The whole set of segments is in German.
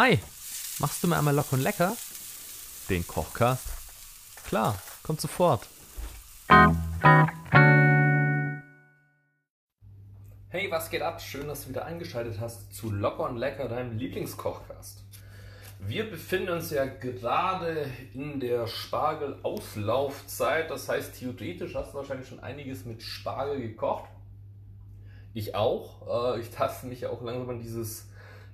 Hi, machst du mir einmal locker und lecker? Den Kochcast? Klar, kommt sofort. Hey, was geht ab? Schön, dass du wieder eingeschaltet hast zu Locker und Lecker, deinem Lieblingskochcast. Wir befinden uns ja gerade in der Spargelauslaufzeit. Das heißt, theoretisch hast du wahrscheinlich schon einiges mit Spargel gekocht. Ich auch. Äh, ich taste mich ja auch langsam an dieses,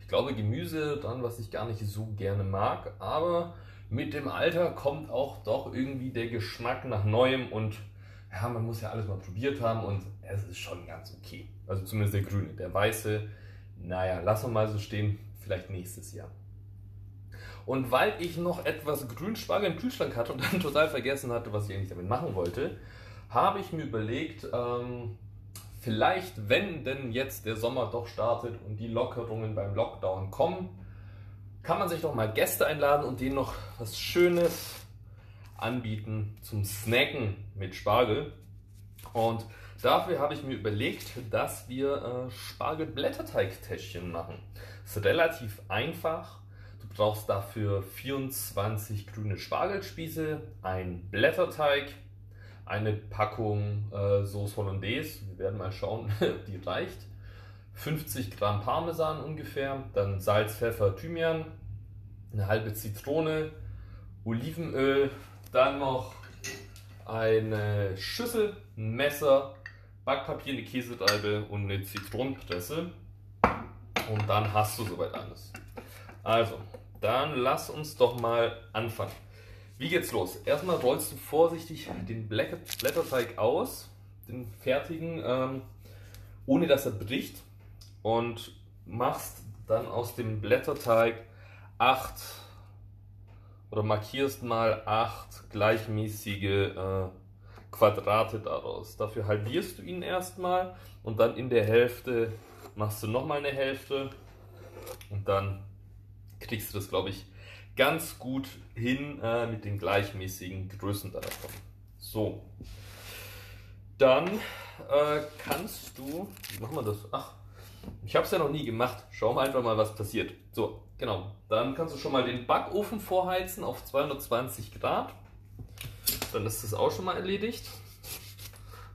ich glaube, Gemüse dran, was ich gar nicht so gerne mag. Aber mit dem Alter kommt auch doch irgendwie der Geschmack nach Neuem und ja, man muss ja alles mal probiert haben und es ist schon ganz okay. Also zumindest der grüne. Der weiße, naja, lassen wir mal so stehen. Vielleicht nächstes Jahr. Und weil ich noch etwas Grünspargel im Kühlschrank hatte und dann total vergessen hatte, was ich eigentlich damit machen wollte, habe ich mir überlegt, ähm, vielleicht, wenn denn jetzt der Sommer doch startet und die Lockerungen beim Lockdown kommen, kann man sich doch mal Gäste einladen und denen noch was Schönes anbieten zum Snacken mit Spargel. Und dafür habe ich mir überlegt, dass wir äh, Spargelblätterteigtäschchen machen. Ist relativ einfach Du brauchst dafür 24 grüne Spargelspieße, ein Blätterteig, eine Packung äh, Sauce Hollandaise, wir werden mal schauen, die reicht, 50 Gramm Parmesan ungefähr, dann Salz, Pfeffer, Thymian, eine halbe Zitrone, Olivenöl, dann noch eine Schüssel, ein Messer, Backpapier, eine Käsereibe und eine Zitronenpresse. Und dann hast du soweit alles. Also, dann lass uns doch mal anfangen. Wie geht's los? Erstmal rollst du vorsichtig den Blätterteig aus, den fertigen, ähm, ohne dass er bricht und machst dann aus dem Blätterteig acht oder markierst mal acht gleichmäßige äh, Quadrate daraus. Dafür halbierst du ihn erstmal und dann in der Hälfte machst du nochmal eine Hälfte und dann kriegst du das, glaube ich, ganz gut hin äh, mit den gleichmäßigen Größen davon. So. Dann äh, kannst du, wie machen wir das? Ach, ich habe es ja noch nie gemacht. Schauen wir einfach mal, was passiert. So, genau. Dann kannst du schon mal den Backofen vorheizen auf 220 Grad. Dann ist das auch schon mal erledigt.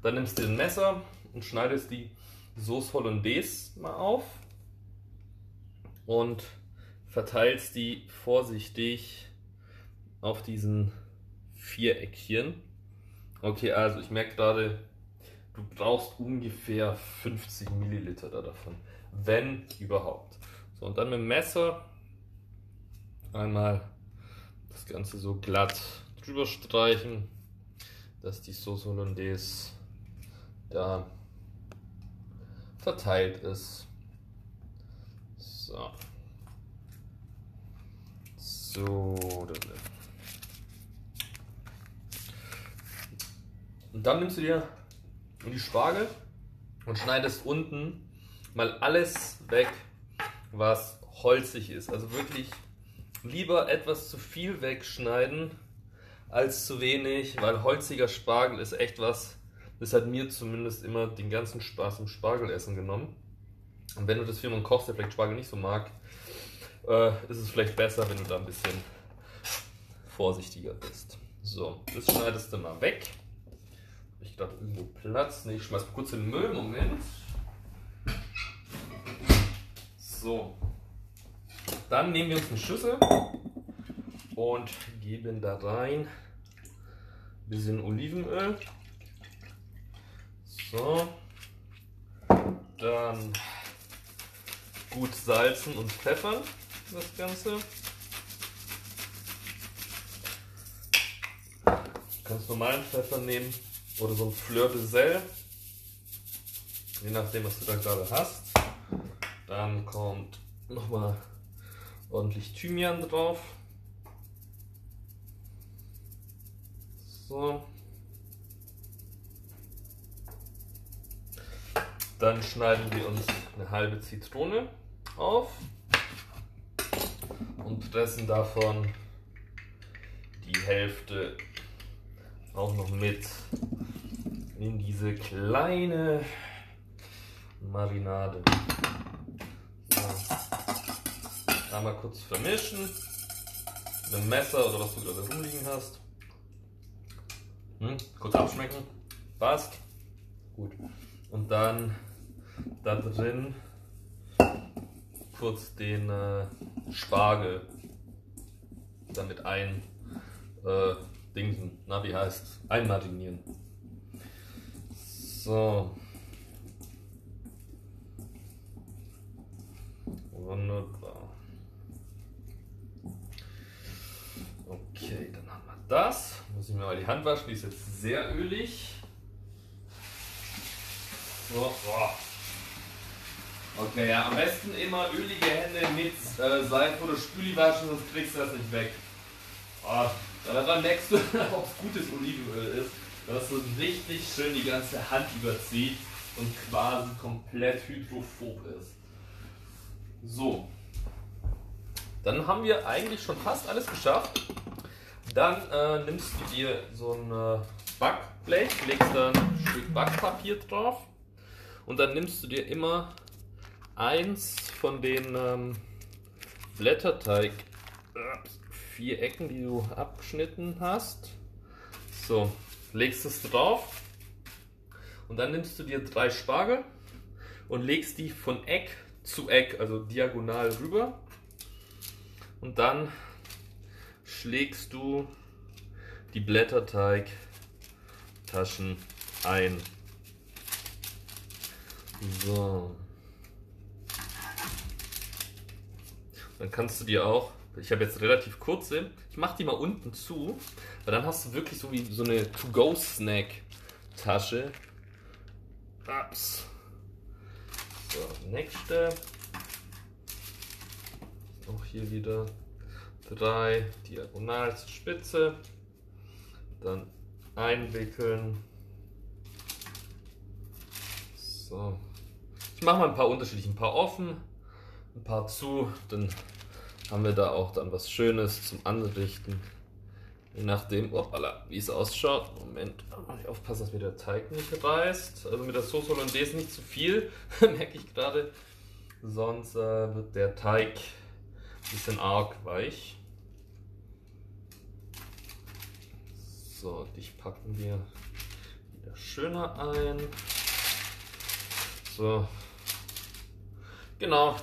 Dann nimmst du ein Messer und schneidest die Sauce Hollandaise mal auf. Und verteilst die vorsichtig auf diesen Viereckchen. Okay, also ich merke gerade, du brauchst ungefähr 50 Milliliter davon, wenn überhaupt. So, und dann mit dem Messer einmal das Ganze so glatt drüber streichen, dass die Sauce Hollandaise da verteilt ist. So. So. Und dann nimmst du dir die Spargel und schneidest unten mal alles weg, was holzig ist. Also wirklich lieber etwas zu viel wegschneiden als zu wenig, weil holziger Spargel ist echt was, das hat mir zumindest immer den ganzen Spaß im Spargelessen genommen. Und wenn du das für jemanden kochst, der vielleicht Spargel nicht so mag, äh, ist es vielleicht besser, wenn du da ein bisschen vorsichtiger bist. So, das schneidest du mal weg. Ich gerade irgendwo Platz? Ne, ich schmeiß mal kurz in den Müll. Moment. So. Dann nehmen wir uns eine Schüssel und geben da rein ein bisschen Olivenöl. So. Dann gut salzen und pfeffern das Ganze. Du kannst normalen Pfeffer nehmen oder so ein Fleur de Sel, je nachdem was du da gerade hast. Dann kommt nochmal ordentlich Thymian drauf. So. Dann schneiden wir uns eine halbe Zitrone auf und pressen davon die Hälfte auch noch mit in diese kleine Marinade. So. Einmal kurz vermischen. Mit einem Messer oder was du gerade rumliegen hast. Hm, kurz abschmecken. Passt. Gut. Und dann da drin kurz den äh, Spargel damit ein äh, Dingsen, na wie heißt, einmarinieren. So. Wunderbar. Okay, dann haben wir das. Muss ich mir mal die Hand waschen, die ist jetzt sehr ölig. So, boah. Okay, ja, am besten immer ölige Hände mit äh, Seife oder Spüli waschen, sonst kriegst du das nicht weg. Oh, daran merkst du, ob es gutes Olivenöl ist, dass es richtig schön die ganze Hand überzieht und quasi komplett hydrophob ist. So, dann haben wir eigentlich schon fast alles geschafft. Dann äh, nimmst du dir so ein äh, Backblech, legst da ein Stück Backpapier drauf und dann nimmst du dir immer eins von den ähm, Blätterteig Vierecken, die du abgeschnitten hast. So, legst es drauf und dann nimmst du dir drei Spargel und legst die von Eck zu Eck, also diagonal rüber. Und dann schlägst du die Blätterteigtaschen ein. So. Dann kannst du dir auch, ich habe jetzt relativ kurze, ich mache die mal unten zu, weil dann hast du wirklich so wie so eine To-Go-Snack-Tasche. Ups. So, nächste. Auch hier wieder drei diagonal zur Spitze. Dann einwickeln. So. Ich mache mal ein paar unterschiedliche, ein paar offen, ein paar zu, dann haben wir da auch dann was Schönes zum Anrichten. Je nachdem, wie es ausschaut. Moment, ich aufpassen, dass mir der Teig nicht reißt. Also mit der Sauce Hollandaise nicht zu viel, merke ich gerade. Sonst äh, wird der Teig ein bisschen arg weich. So, dich packen wir wieder schöner ein. So. Genau,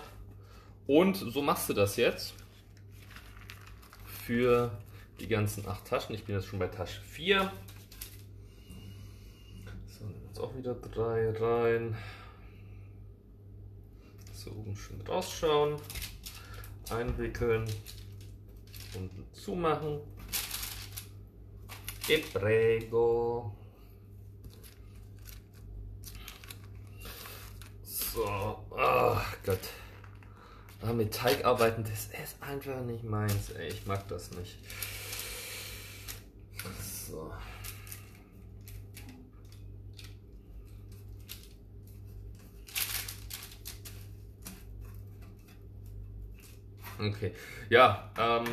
und so machst du das jetzt für die ganzen acht Taschen. Ich bin jetzt schon bei Tasche 4. So, jetzt auch wieder drei rein. So oben schön rausschauen, einwickeln, unten zumachen. E prego. So, ach Gott. Aber mit Teig arbeiten, das ist einfach nicht meins, ey. Ich mag das nicht. So. Okay, ja, ähm,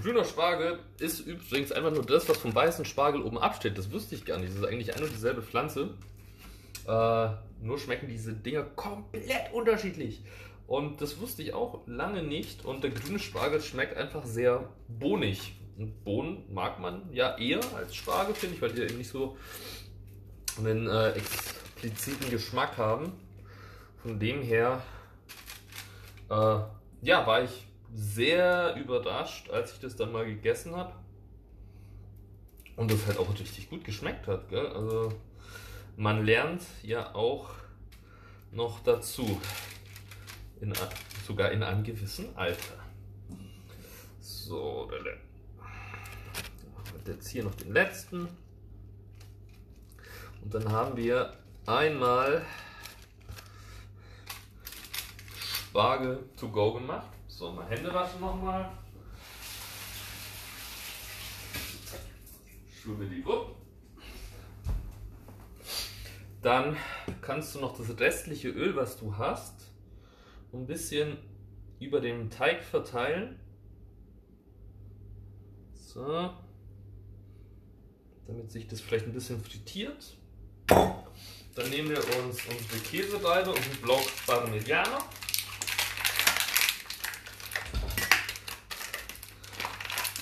grüner Spargel ist übrigens einfach nur das, was vom weißen Spargel oben absteht. Das wusste ich gar nicht. Das ist eigentlich eine und dieselbe Pflanze. Äh, nur schmecken diese Dinger komplett unterschiedlich. Und das wusste ich auch lange nicht. Und der grüne Spargel schmeckt einfach sehr bohnig. Und Bohnen mag man ja eher als Spargel, finde ich, weil die eben nicht so einen äh, expliziten Geschmack haben. Von dem her, äh, ja, war ich sehr überrascht, als ich das dann mal gegessen habe. Und das halt auch richtig gut geschmeckt hat. Gell? Also man lernt ja auch noch dazu in, sogar in einem gewissen Alter. So, jetzt hier noch den letzten. Und dann haben wir einmal Spargel to go gemacht. So, mal Hände waschen nochmal. Gruppe. Dann kannst du noch das restliche Öl, was du hast, ein bisschen über den Teig verteilen. So. Damit sich das vielleicht ein bisschen frittiert. Dann nehmen wir uns unsere Käsereibe und einen Block Parmigiano.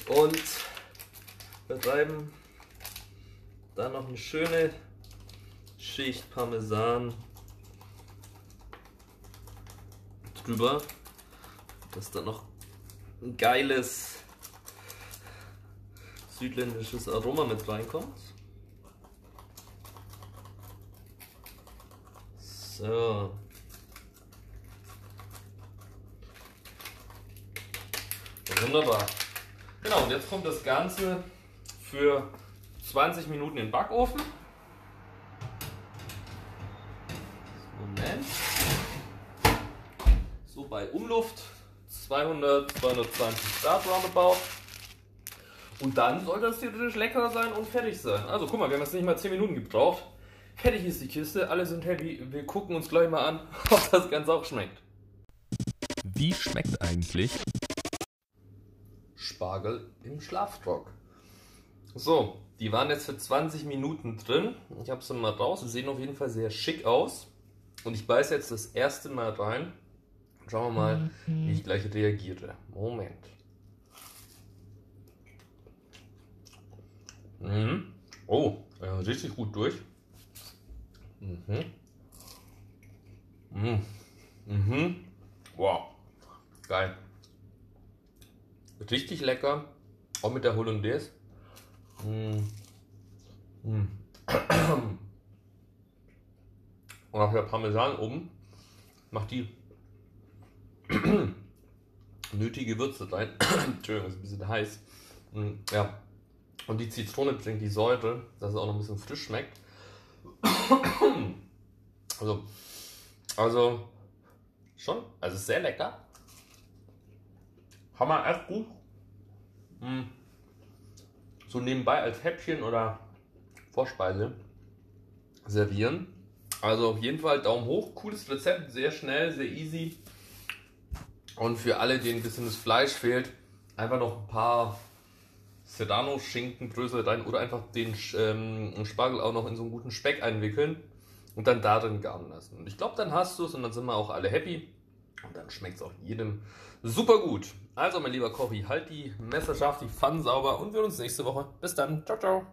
und verreiben dann noch eine schöne Schicht Parmesan drüber, dass da noch ein geiles südländisches Aroma mit reinkommt. So. Wunderbar. Genau, und jetzt kommt das Ganze für 20 Minuten in den Backofen. Moment. So bei Umluft 200, 220 Grad roundabout. Und dann soll das theoretisch lecker sein und fertig sein. Also guck mal, wir haben jetzt nicht mal 10 Minuten gebraucht. Fertig ist die Kiste, alle sind happy. Wir gucken uns gleich mal an, ob das Ganze auch schmeckt. Wie schmeckt eigentlich Spargel im Schlaftrock? So, die waren jetzt für 20 Minuten drin. Ich habe sie mal raus. Sie sehen auf jeden Fall sehr schick aus. Und ich beiße jetzt das erste Mal rein. Schauen wir mal, mhm. wie ich gleich reagiere. Moment. Mhm. Oh, ja, richtig gut durch. Mhm. Mhm. Mhm. Wow. Geil. Richtig lecker. Auch mit der Hollandaise. Mhm. Mhm. Und auch der Parmesan oben macht die nötige Würze rein. Entschuldigung, ist ein bisschen heiß. Mhm. Ja. Und die Zitrone bringt die Säure, dass es auch noch ein bisschen frisch schmeckt. Also, also schon, also sehr lecker. Hammer, echt gut. Mm. So nebenbei als Häppchen oder Vorspeise servieren. Also auf jeden Fall Daumen hoch, cooles Rezept, sehr schnell, sehr easy. Und für alle, denen ein bisschen das Fleisch fehlt, einfach noch ein paar Serrano-Schinkenbrösel rein oder einfach den ähm, Spargel auch noch in so einen guten Speck einwickeln und dann darin garen lassen. Und ich glaube, dann hast du es und dann sind wir auch alle happy. Und dann schmeckt es auch jedem super gut. Also, mein lieber Kochi, halt die Messer scharf, die Pfannen sauber und wir uns nächste Woche. Bis dann. Ciao, ciao.